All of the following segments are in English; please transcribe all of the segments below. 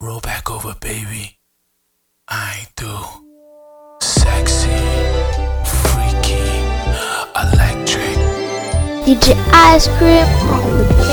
Roll back over, baby. I do. Sexy, freaky, electric. DJ Ice Cream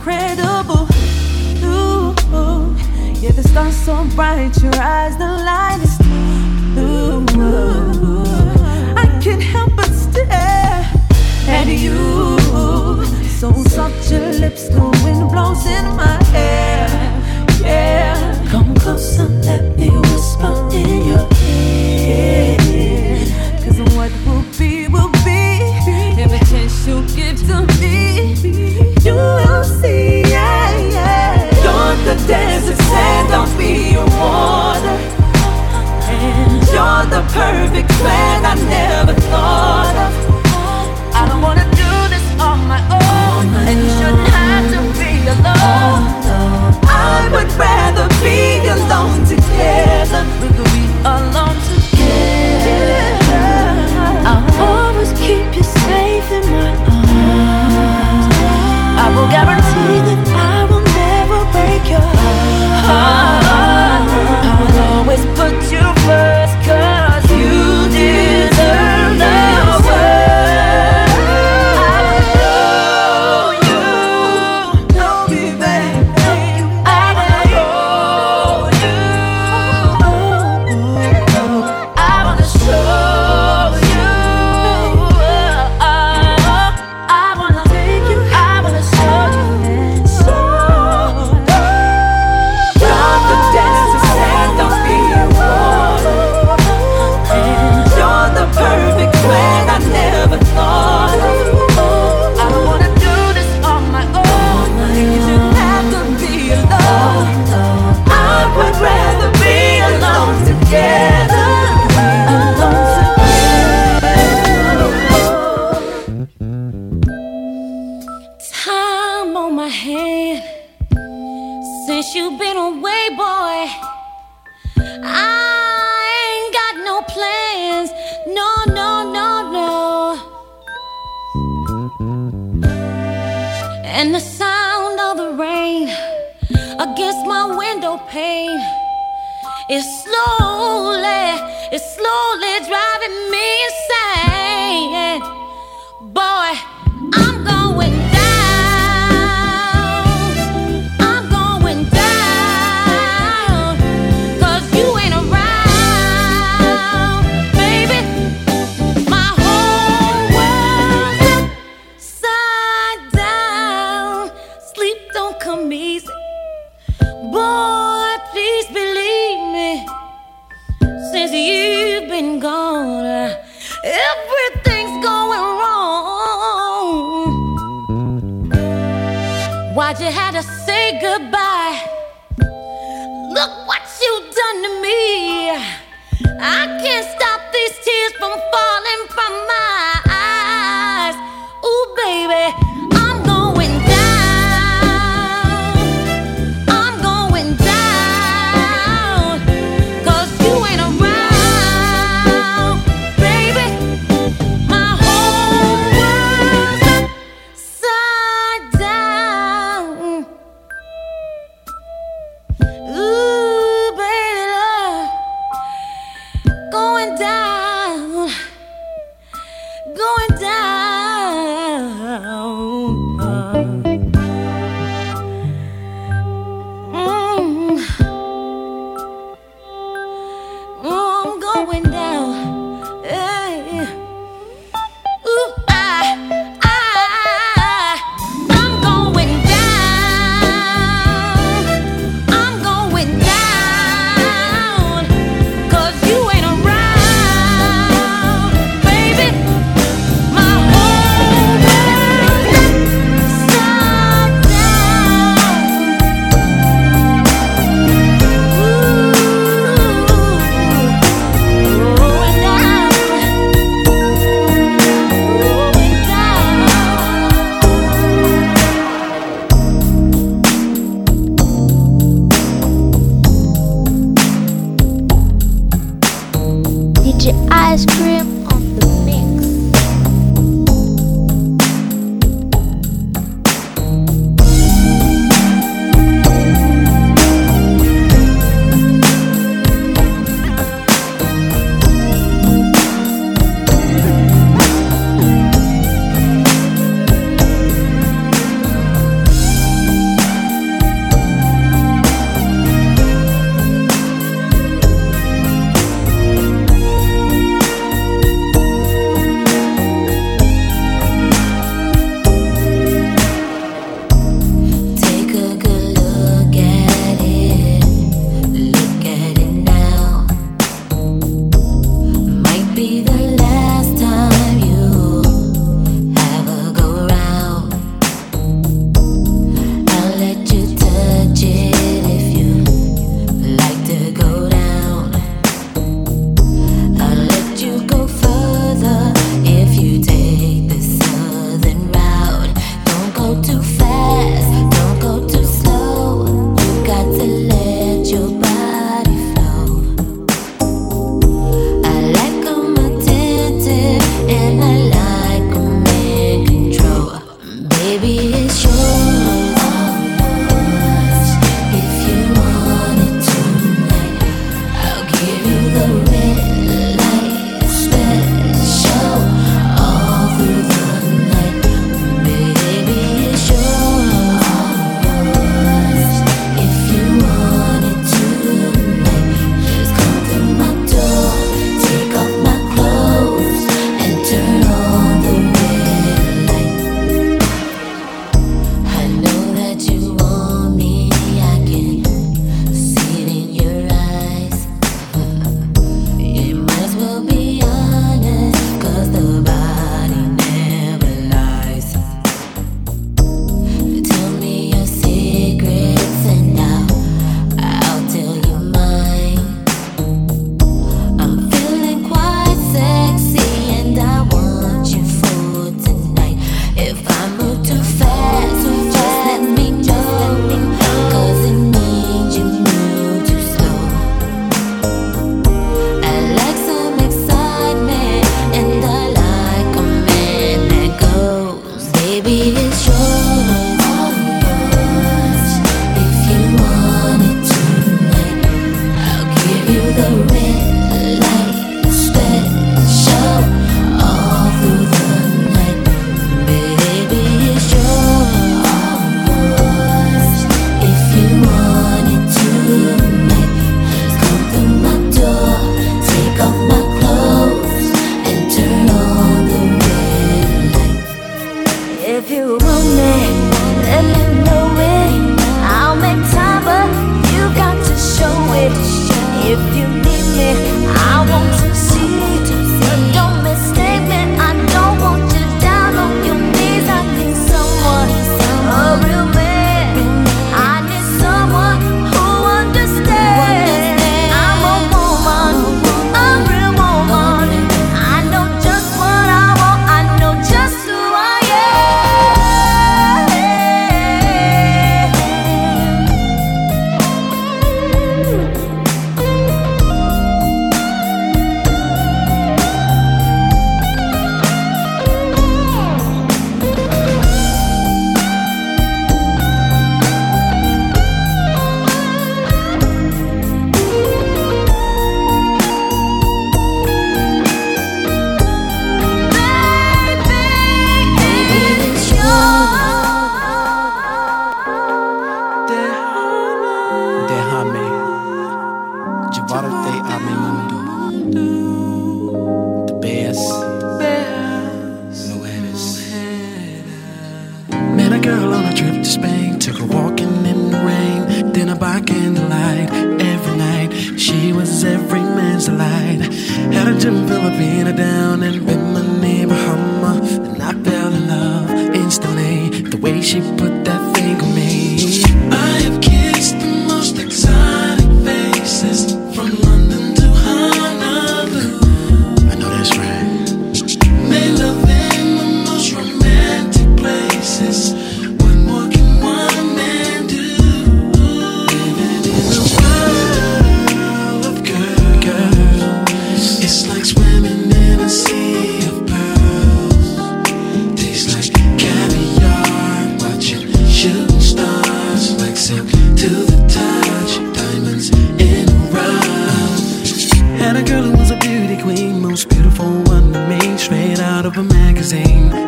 incredible. Ooh, yeah, the stars so bright,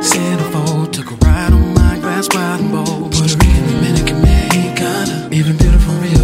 centerfold. Took a ride on my grass, wild and bold. Puerto Rican, Dominican, Mexicana, even beautiful real.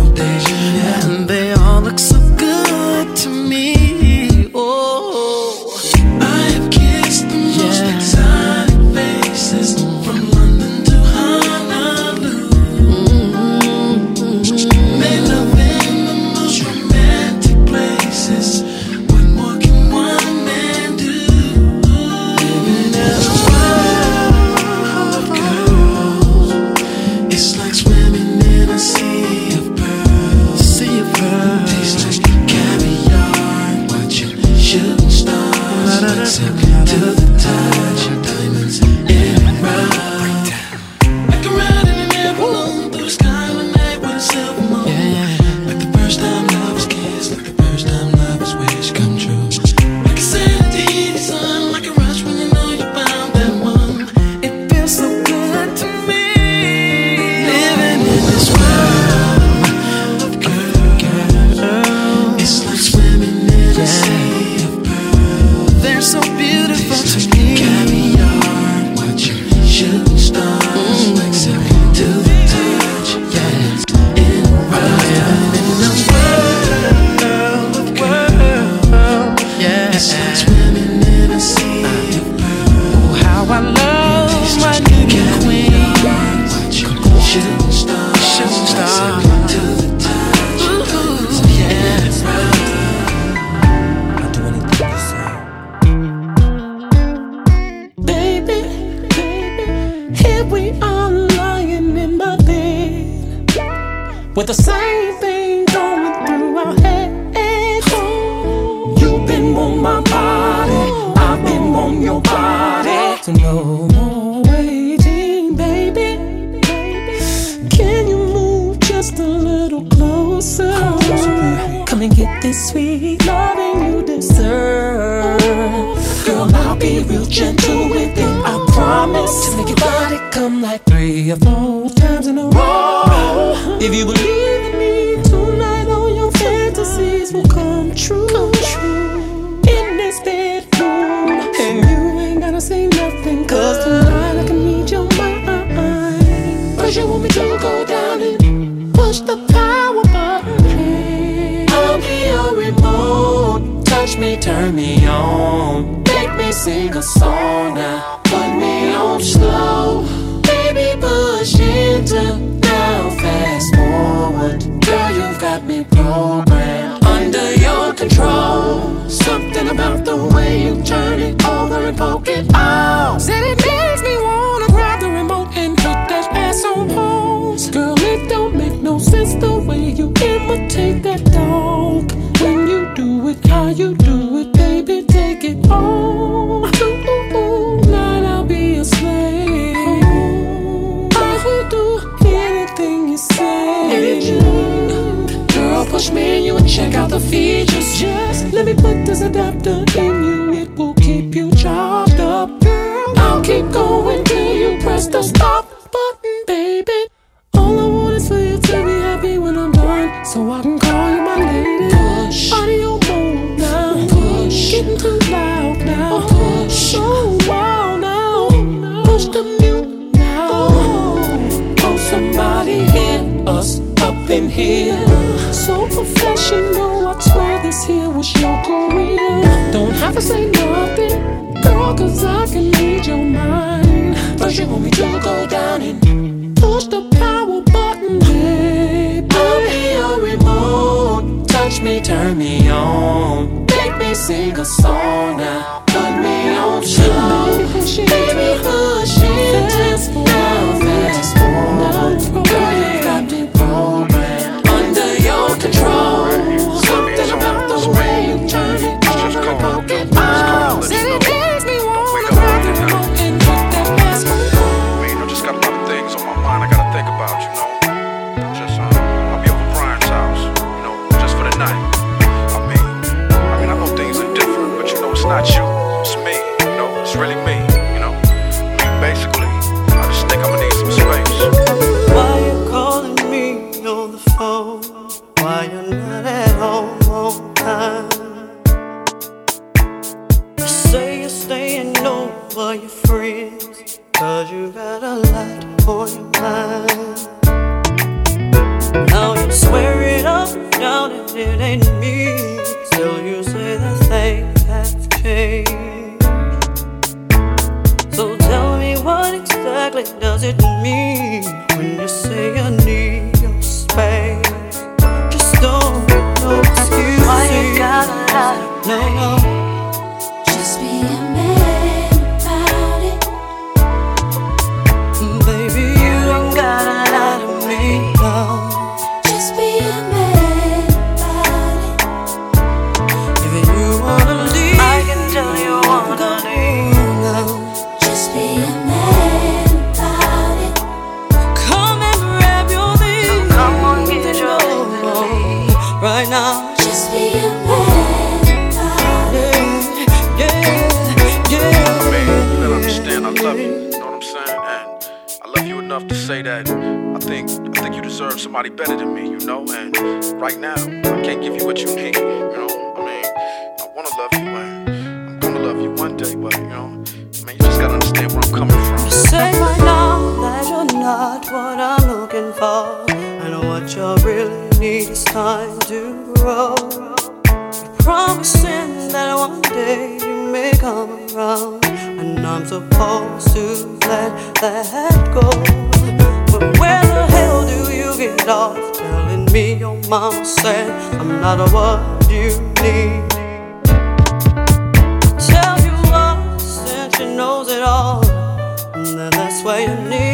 Check out the features. Just let me put this adapter in you. It will keep you charged up. I'll keep going till you press the stop button, baby. All I want is for you to be happy when I'm done, so I can call you my lady. Push. Audio mode now. Push. Getting too loud now. Oh, push. So wild now. Oh, no. Push the mute now. Oh, oh somebody hear us up in here so professional. I swear this here was your career. Don't have to say nothing, girl, cause I can read your mind. First, you want me to go down and push the power button, baby? I'll be your remote. Touch me, turn me on. Make me sing a song now. Put me on show. Baby, ไว้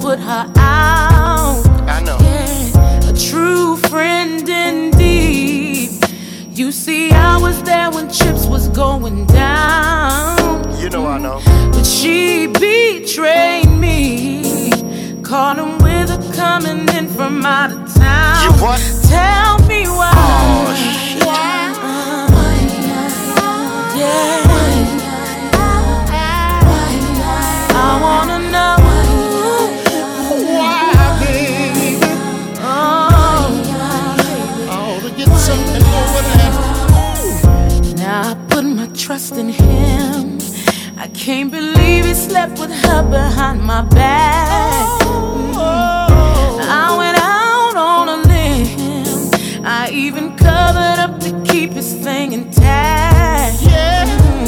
put her out. I know. Yeah, a true friend indeed. You see, I was there when chips was going down. You know I know. But she betrayed me. Caught him with her coming in from out of town. You what? Tell me why. Oh, shit. Yeah. yeah. yeah. trust in him. I can't believe he slept with her behind my back. Mm -hmm. I went out on a limb. I even covered up to keep his thing intact. Mm -hmm.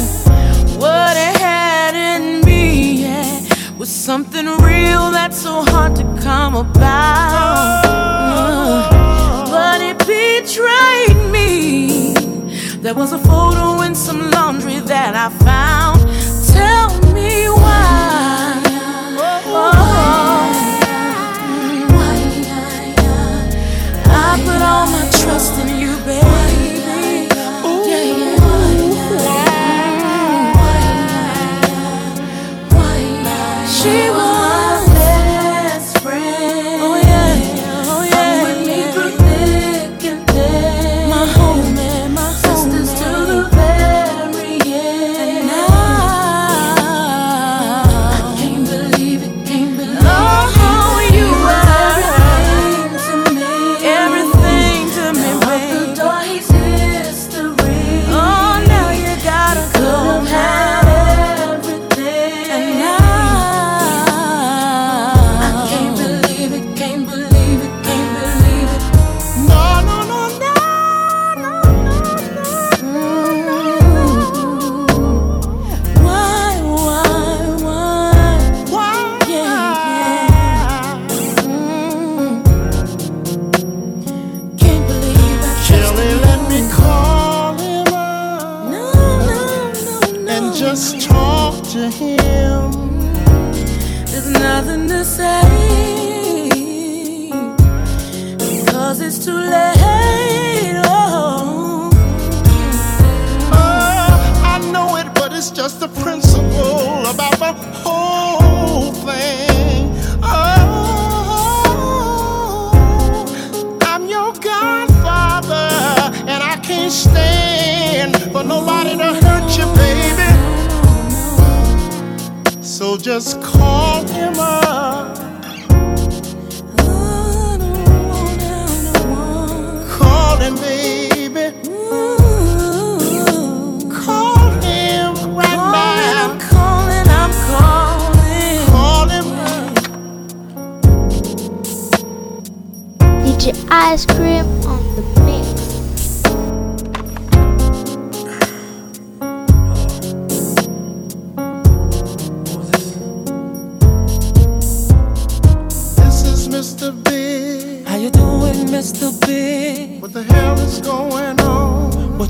What it had in me yeah, was something real that's so hard to come about. There was a photo in some laundry that I found.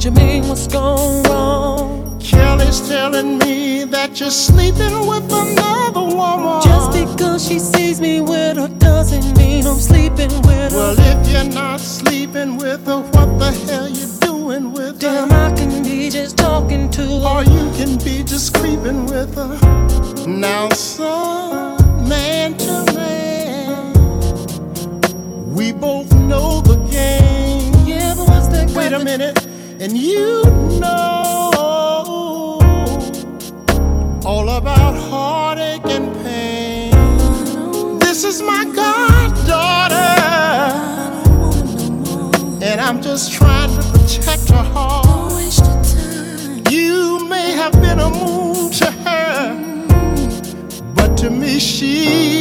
Benjamin, what's going wrong? Kelly's telling me that you're sleeping with another woman. Just because she sees me with her doesn't mean I'm sleeping with her. Well, if you're not sleeping with her, what the hell you doing with her? Damn, I can be just talking to her. Or you can be just creeping with her. Now and you know all about heartache and pain. This is my goddaughter, and I'm just trying to protect her heart. You may have been a moon to her, but to me, she.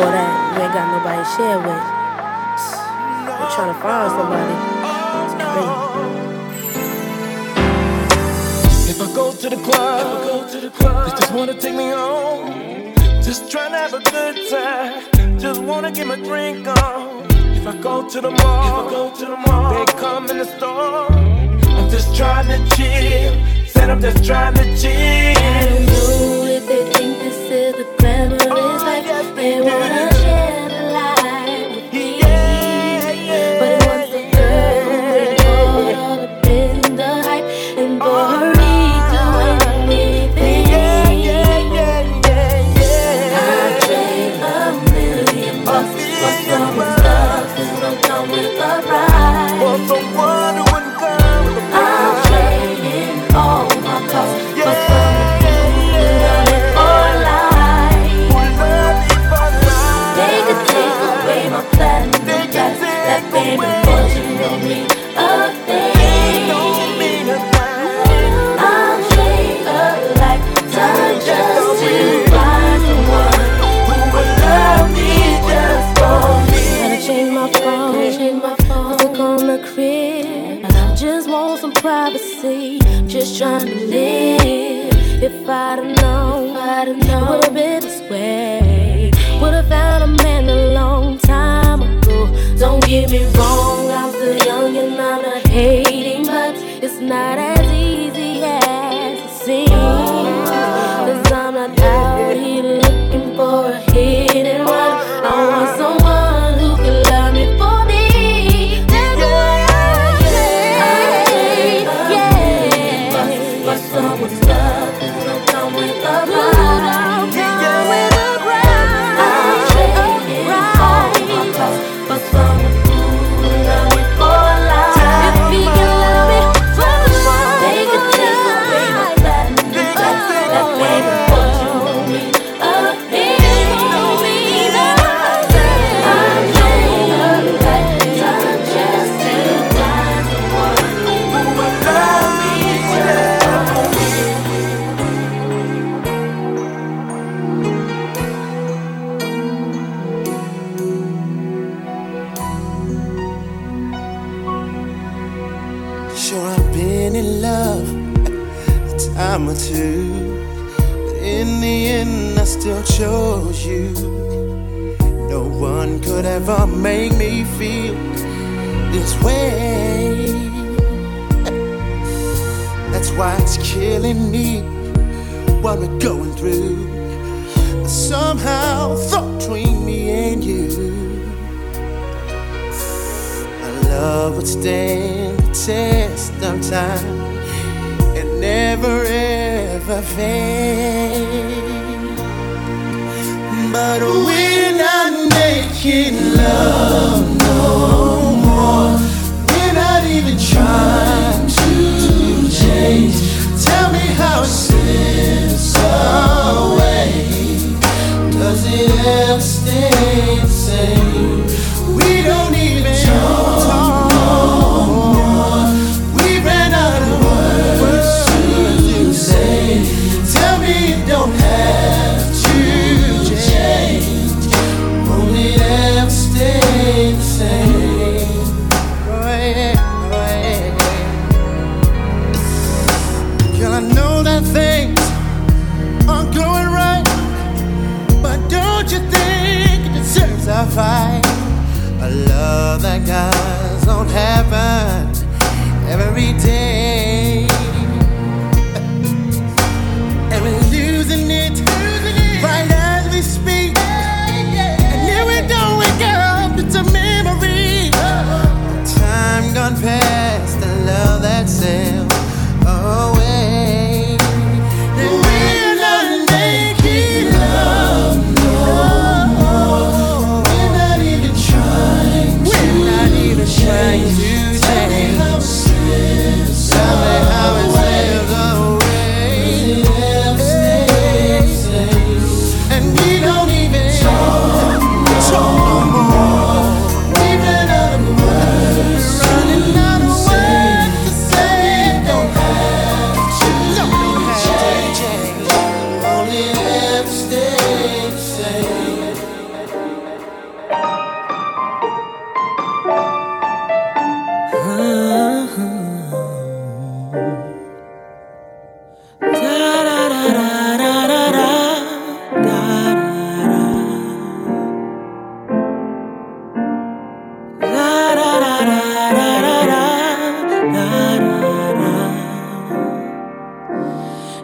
all that. You ain't got nobody to share with. I'm trying to find somebody. If I go to the club, I go to the club, they just wanna take me home. Just trying to have a good time. Just wanna get my drink on. If I go to the mall, if I go to the mall, they come in the store. I'm just trying to chill. Said I'm just trying to chill. we.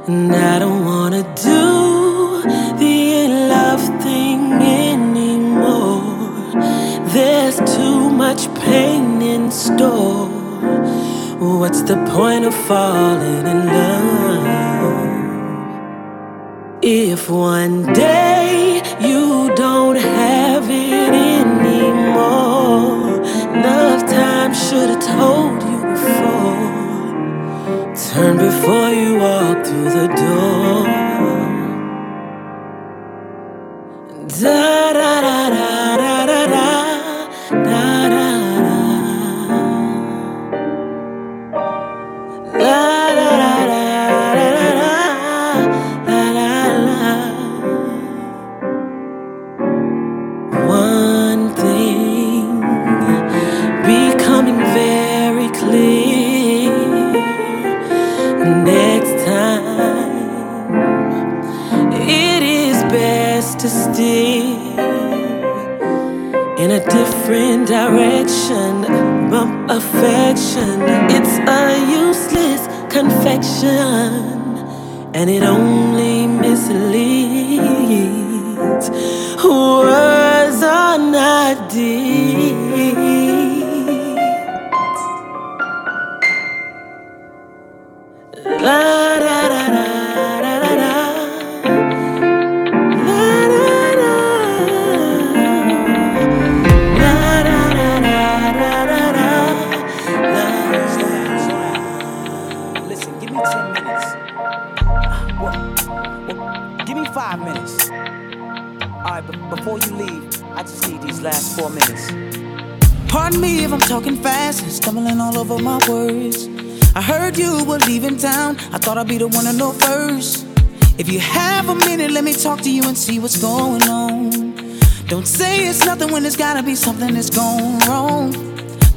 And I don't wanna do the in love thing anymore. There's too much pain in store. What's the point of falling in love? If one day you don't have it anymore, enough time should have told you before. Turn before you walk the door. And I different direction. Bump affection, it's a useless confection, and it only misleads. Words are not deep. Me if I'm talking fast and stumbling all over my words. I heard you were leaving town. I thought I'd be the one to know first. If you have a minute, let me talk to you and see what's going on. Don't say it's nothing when it's gotta be something that's gone wrong.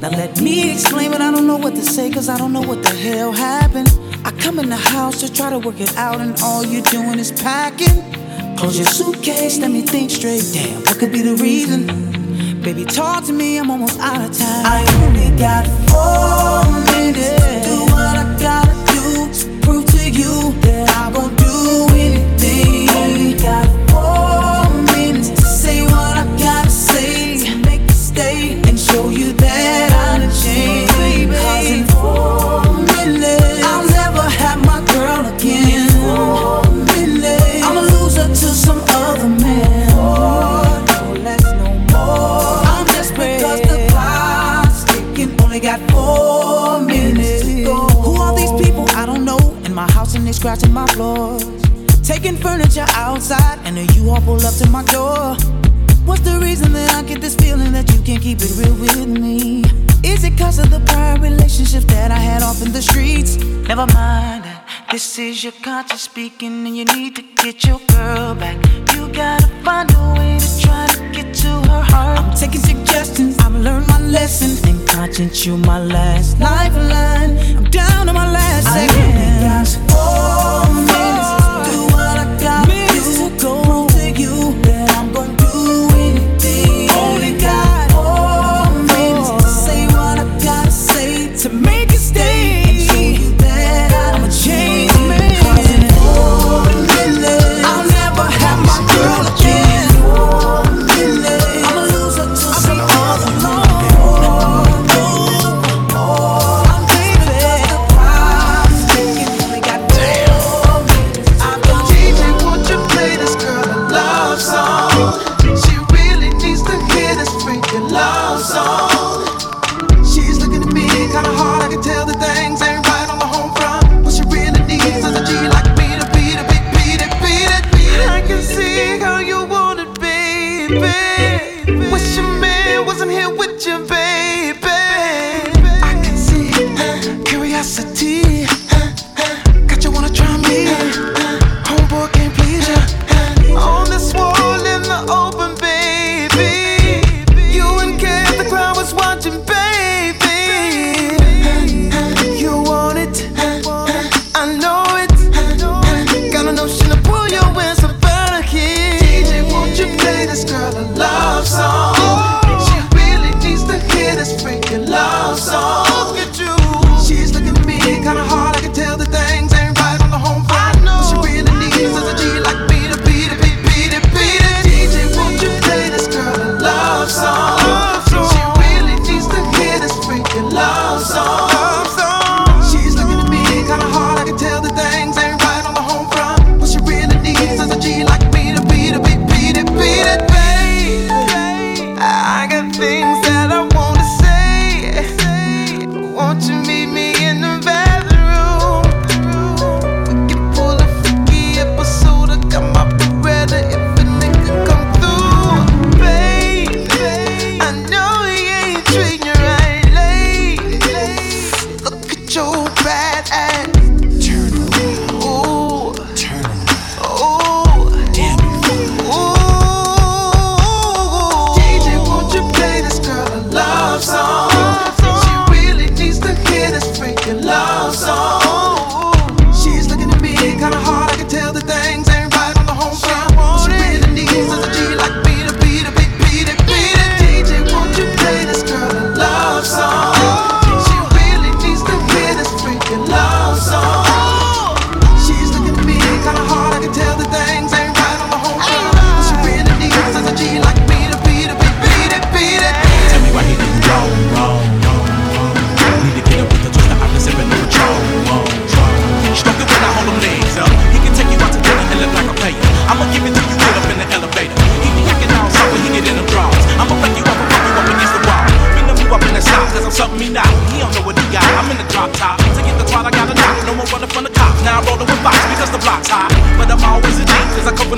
Now let me explain, but I don't know what to say, cause I don't know what the hell happened. I come in the house to try to work it out, and all you're doing is packing. Close your suitcase, let me think straight. Damn, what could be the reason? Baby, talk to me, I'm almost out of time. I only got four minutes. Do what I gotta do to prove to you that I won't do anything. Only got they scratching my floors. Taking furniture outside and you all pull up to my door. What's the reason that I get this feeling that you can't keep it real with me? Is it cause of the prior relationships that I had off in the streets? Never mind. This is your conscience speaking, and you need to get your girl back. You gotta find a way to try to get to her heart. I'm taking suggestions, I've learned my lesson. And conscience, you my last lifeline.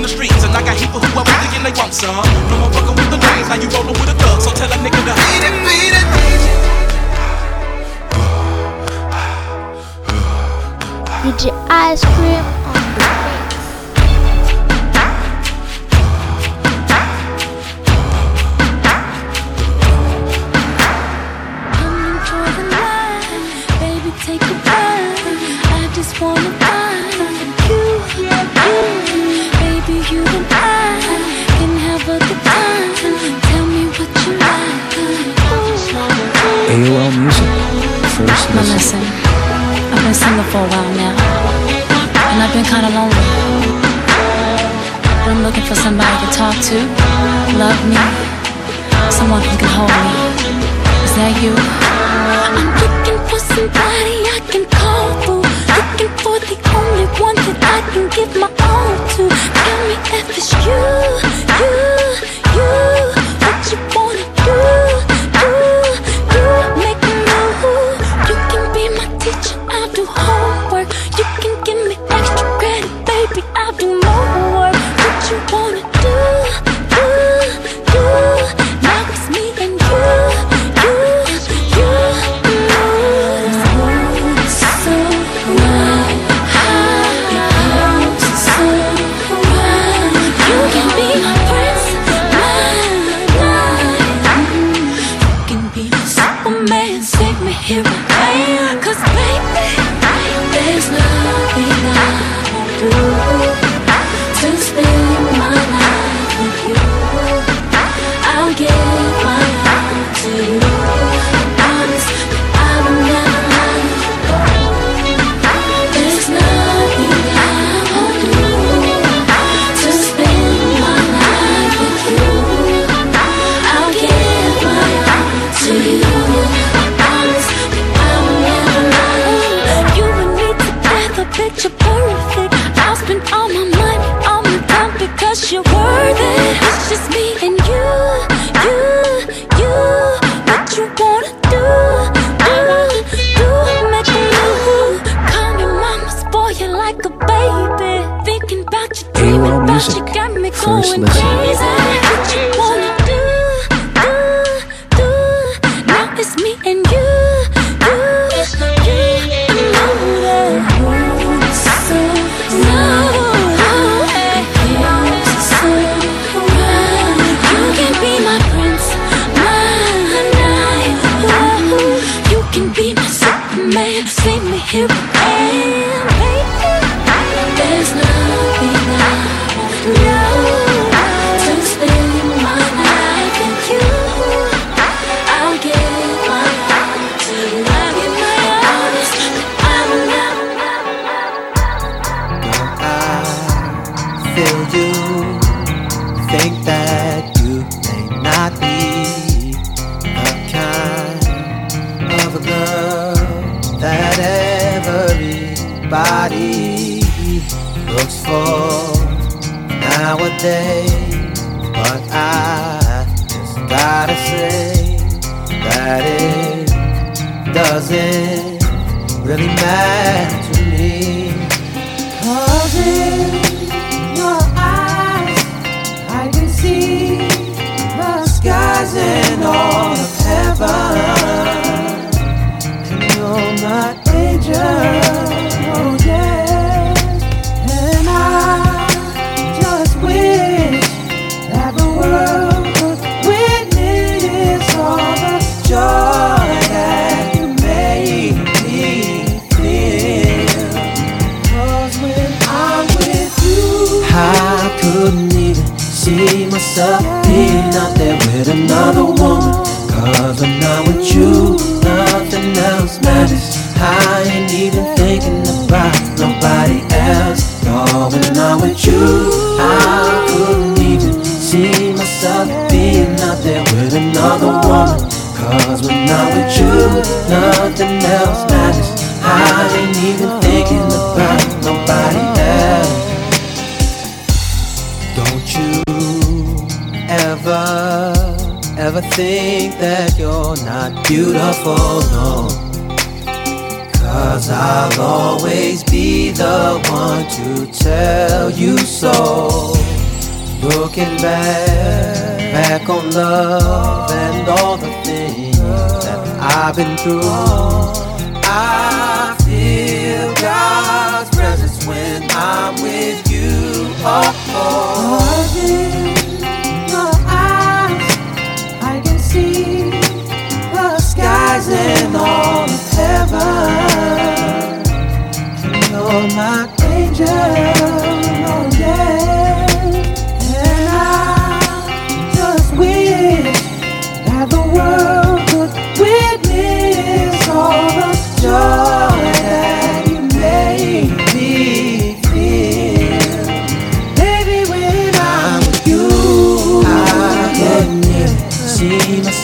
the streets, and I got people who are really and they want some. No more fucking with the now you rollin' with a thug, so tell a nigga to beat it, beat it, beat it. Ice Cream. kinda lonely. I'm looking for somebody to talk to, love me, someone who can hold me. Is that you? I'm looking for somebody I can call for. looking for the only one that I can give my all to. Tell me if it's you, you. day, but I just gotta say that it doesn't really matter. nothing else matters. I ain't even thinking about nobody else. Don't you ever, ever think that you're not beautiful, no. Cause I'll always be the one to tell you so. Looking back, back on love and all the things I've been through. I feel God's presence when I'm with you. Oh, oh. your eyes, I can see the skies and all of heaven. You're my angel.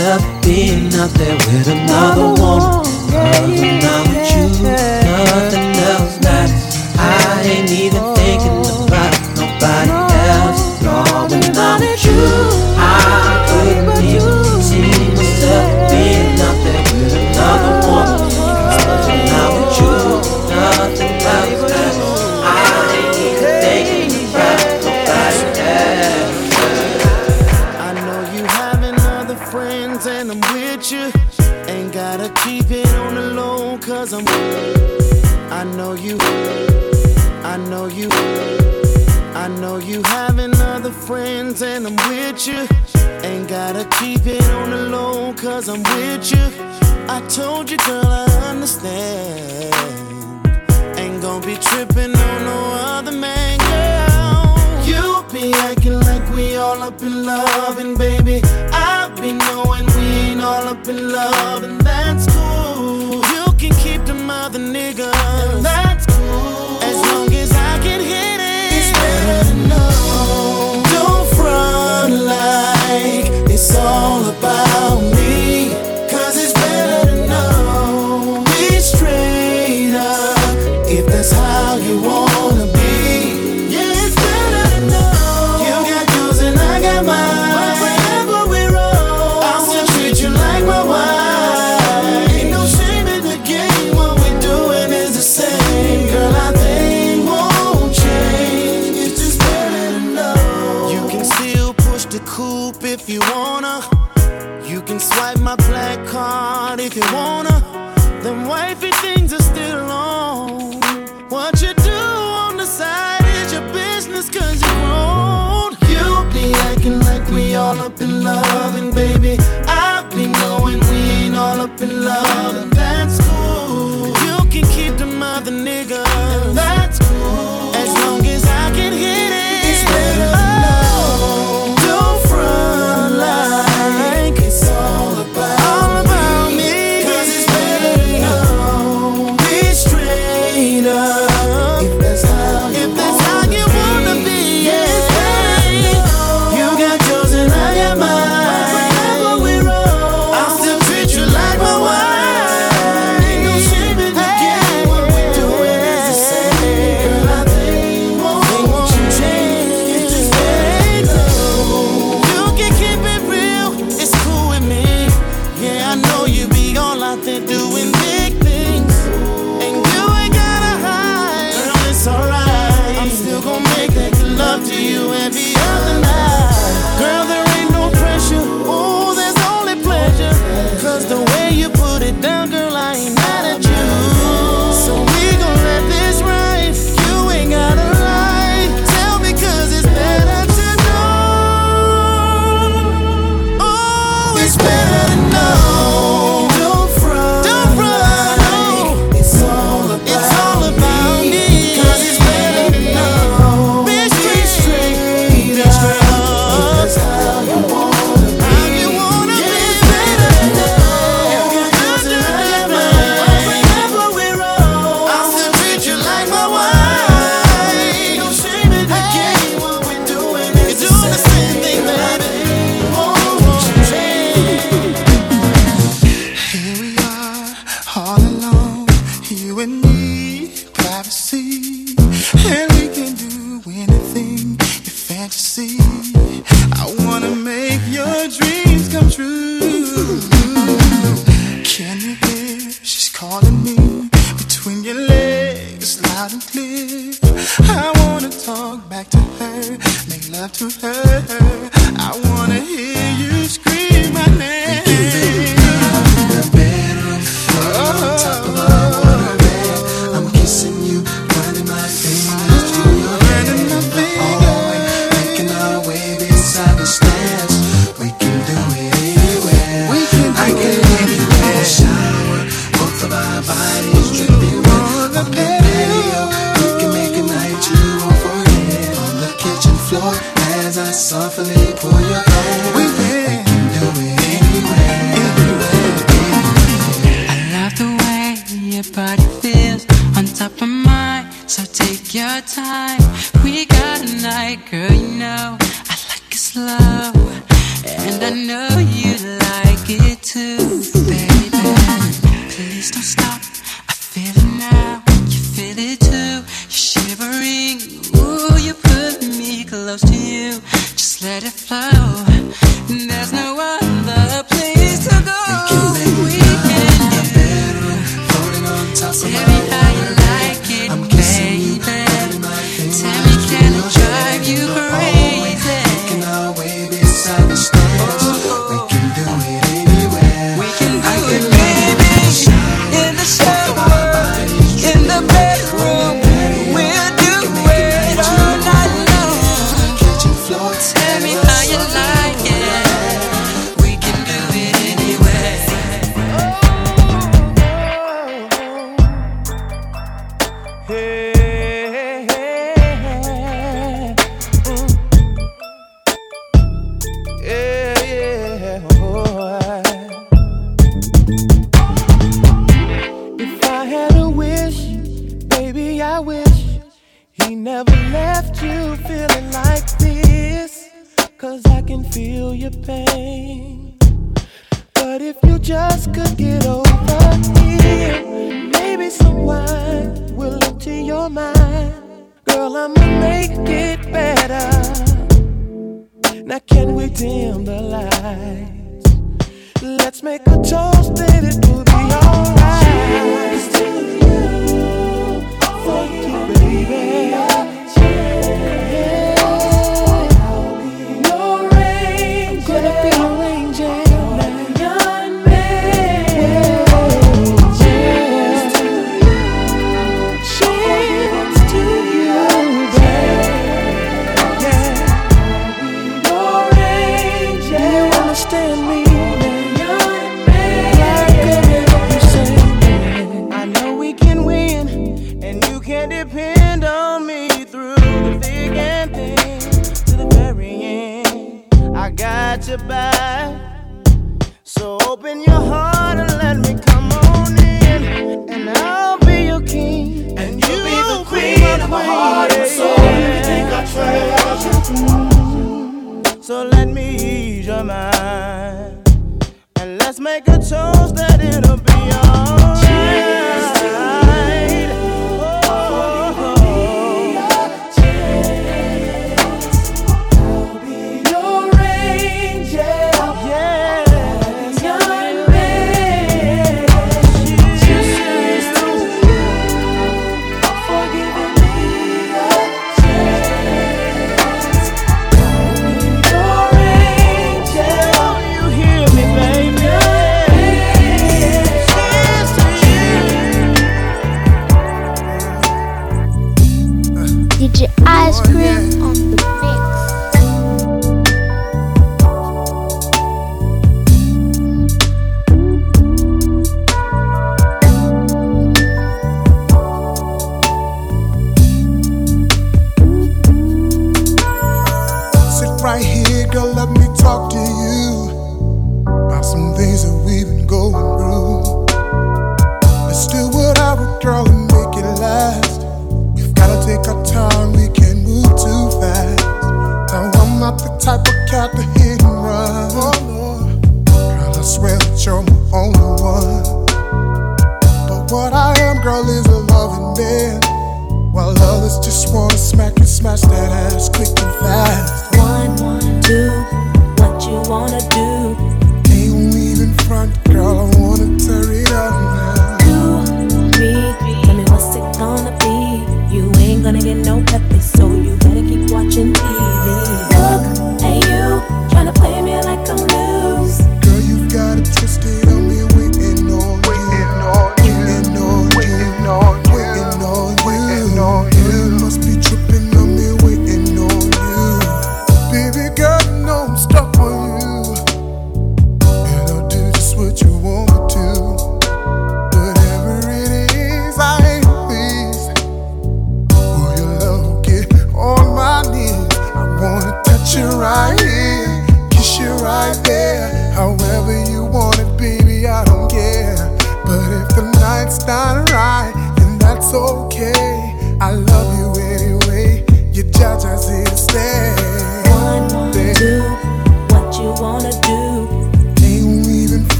up being out there with another one, another one. cause I'm with you. I told you, girl, I understand. Ain't gonna be tripping on no other man, girl. You be acting like we all up in love, and baby, I've been knowing we ain't all up in love.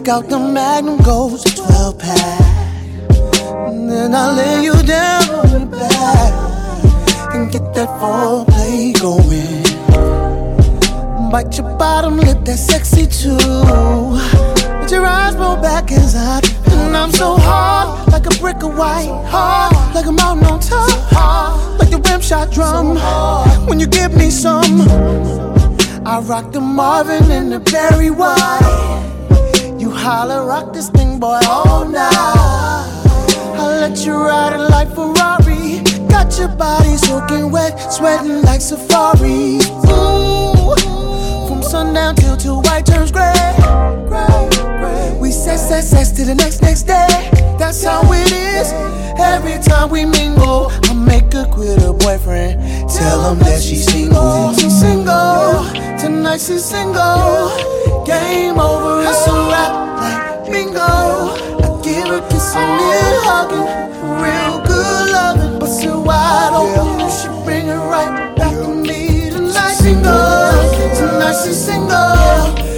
Break out the Magnum goes to 12 pack. And then I lay you down on your back and get that foreplay going. Bite your bottom lip, that's sexy too. With your eyes roll back as I. And I'm so hard, like a brick of white. Hard, like a mountain on top. Hard, like the rim shot drum. When you give me some, I rock the Marvin and the Barry White. Holler, rock this thing, boy, all night. I'll let you ride it like Ferrari. Got your body soaking wet, sweating like Safari. Ooh, from sundown till till white turns gray. We sex, sex, sex to the next, next day. That's how it is. Every time we mingle, I make her quit her boyfriend. Tell him that she's single. She's single. Tonight she's single. Game over, it's a wrap like bingo. I give her kiss and a hugging. Real good loving, but still wide open. You should bring her right back to me tonight. Single. Tonight she's single.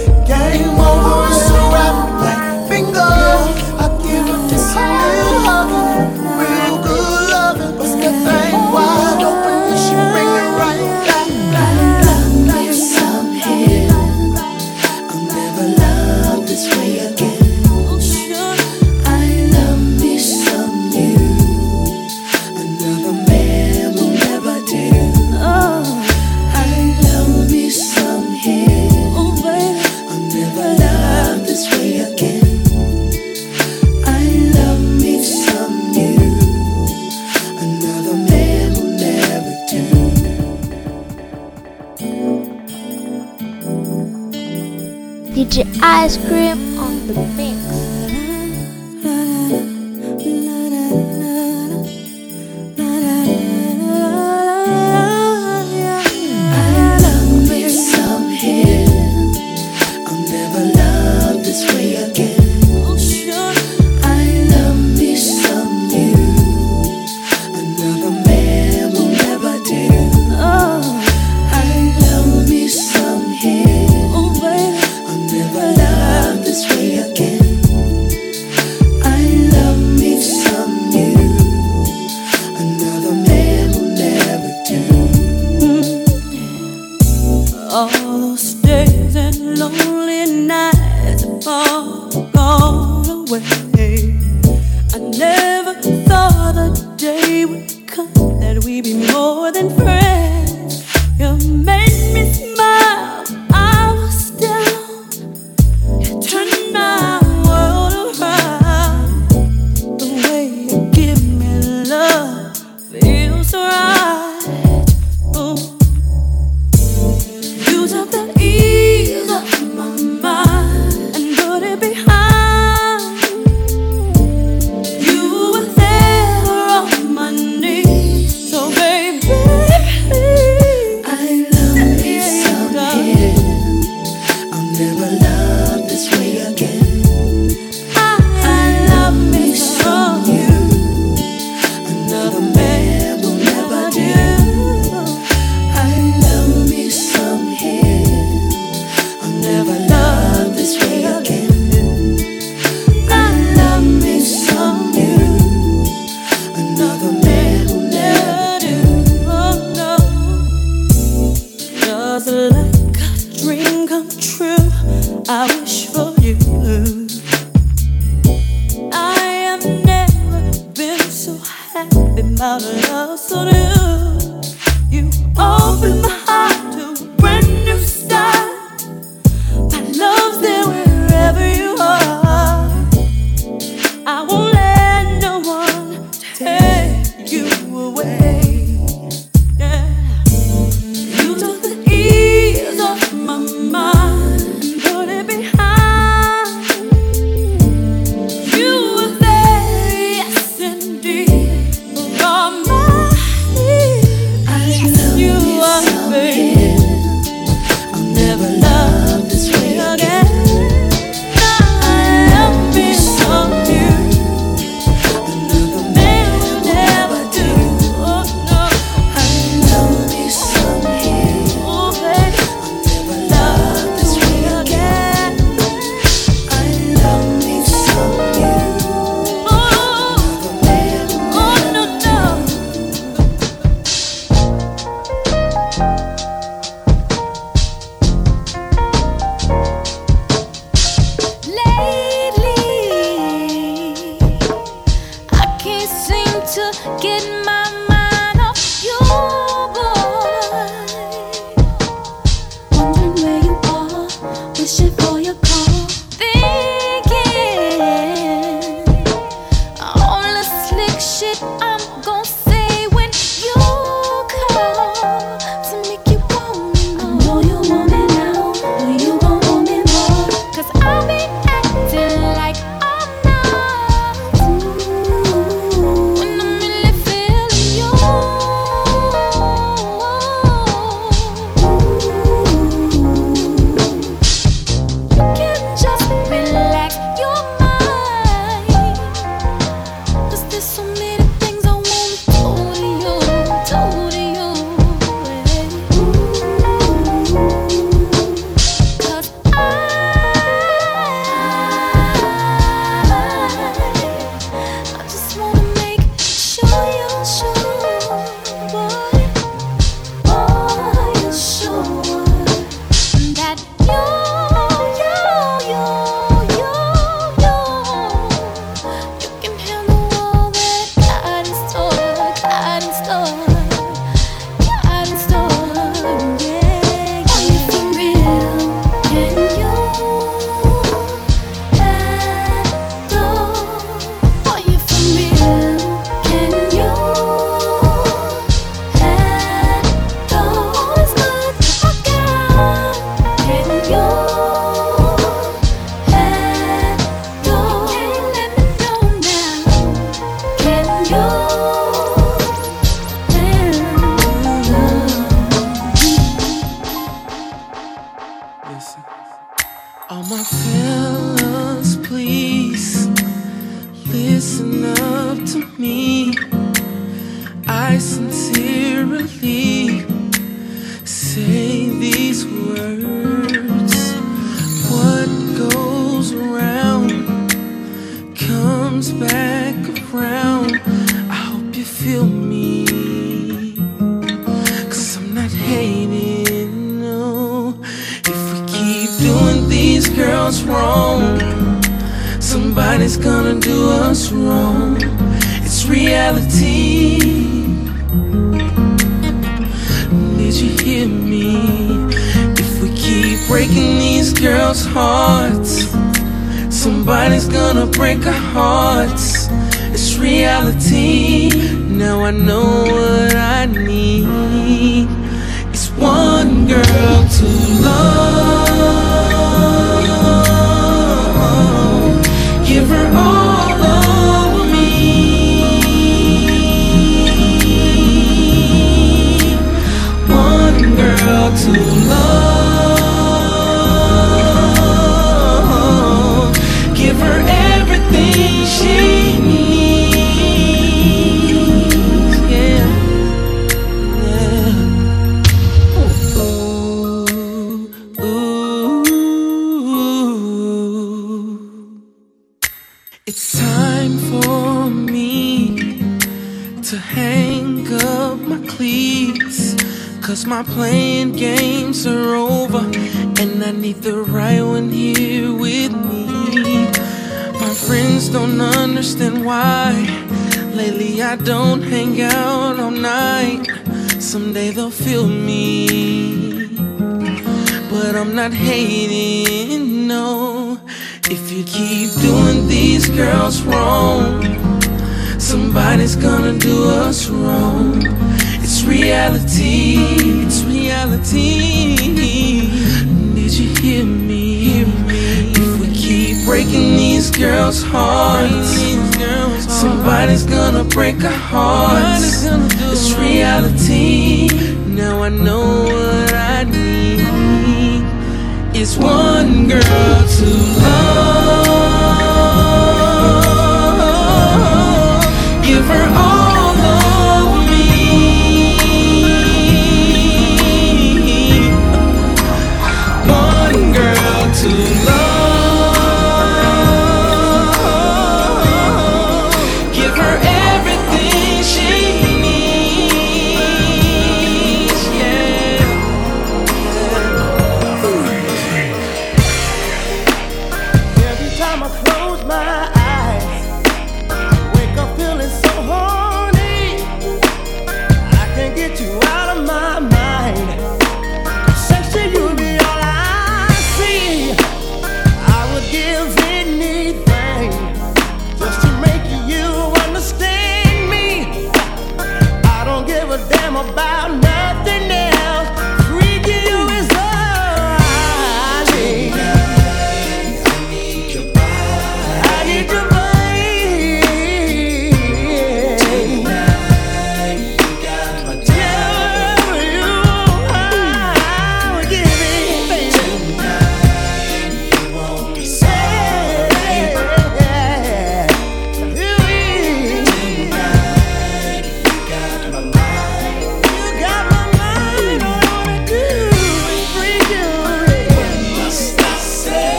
Ice Cream on the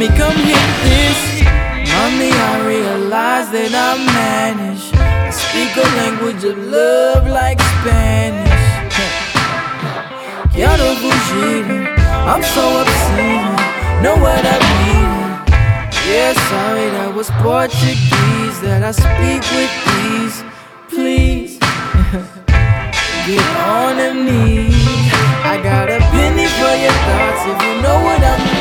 Mommy, come hit this. Mommy, I realize that I manage. I speak a language of love like Spanish. Quiero bougie, I'm so obscene. Know what I mean? Yeah, sorry, that was Portuguese that I speak with ease. Please get on a knee. I got a penny for your thoughts if you know what I mean.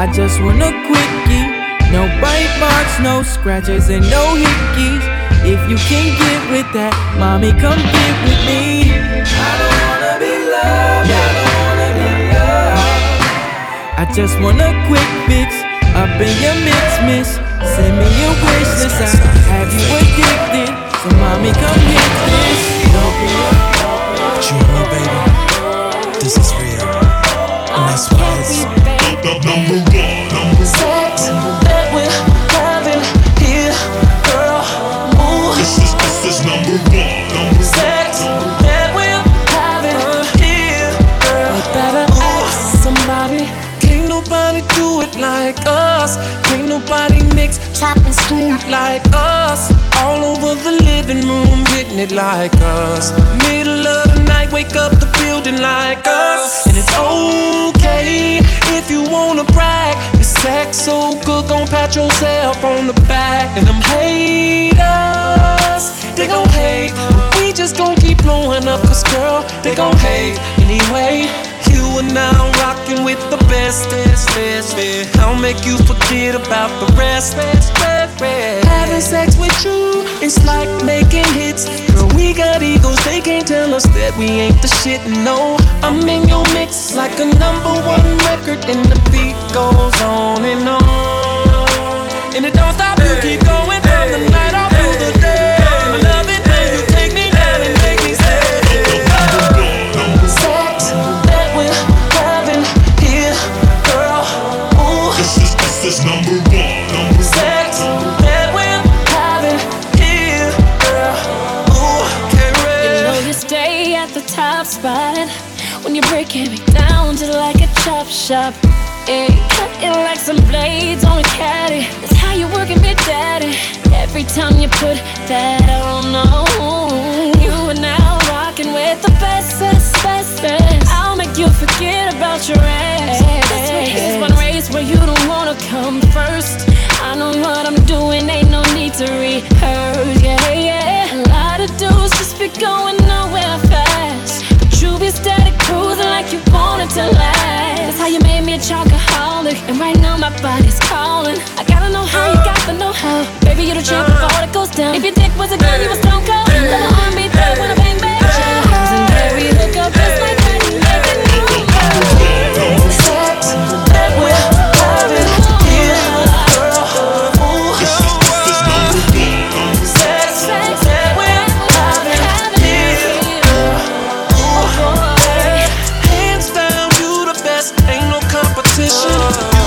I just want a quickie, no bite marks, no scratches, and no hickeys. If you can't get with that, mommy, come get with me. I don't wanna be loved, I don't wanna be loved. I just want a quick fix up in your mix, miss. Send me your wish list, I have you addicted. So mommy, come get this. But you know, baby, this is real. And that's why it's us. Can't nobody mix, chop and screw it like us. All over the living room, getting it like us. Middle of the night, wake up the building like us. And it's okay if you wanna brag. Your sex so good, gon' pat yourself on the back. And them haters, they gon' hate. We just gon' keep blowing up, cause girl, they gon' hate anyway. You are now rocking with the best, best, best, best. I'll make you forget about the rest, rest, rest, rest. Having sex with you, it's like making hits. Girl, we got egos, they can't tell us that we ain't the shit. No, I'm in your mix like a number one record, and the beat goes on and on. And it don't stop, you keep going shop. Yeah, you cut it like some blades on a caddy. That's how you working, big daddy. Every time you put that on, no, you are now rocking with the best, best, best, best. I'll make you forget about your ex. This one race where you don't wanna come first. I know what I'm doing, ain't no need to rehearse. Yeah, yeah. A lot of dudes just be going chocoholic. And right now my body's calling. I gotta know how you got the know how. Baby, you the champ before it goes down. If your dick was a gun, you was stone cold. Let my arm when I competition.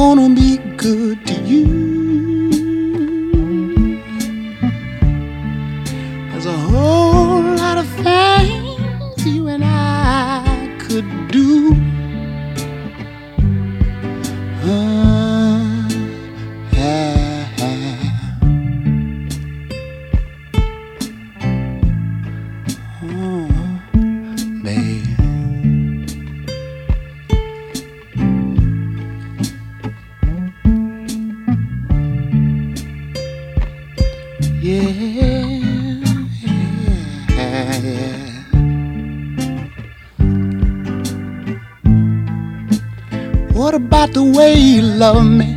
Gonna be good to you. Love me?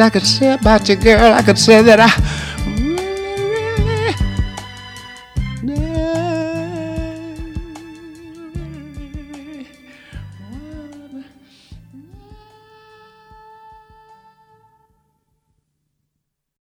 I could say about you, girl. I could say that I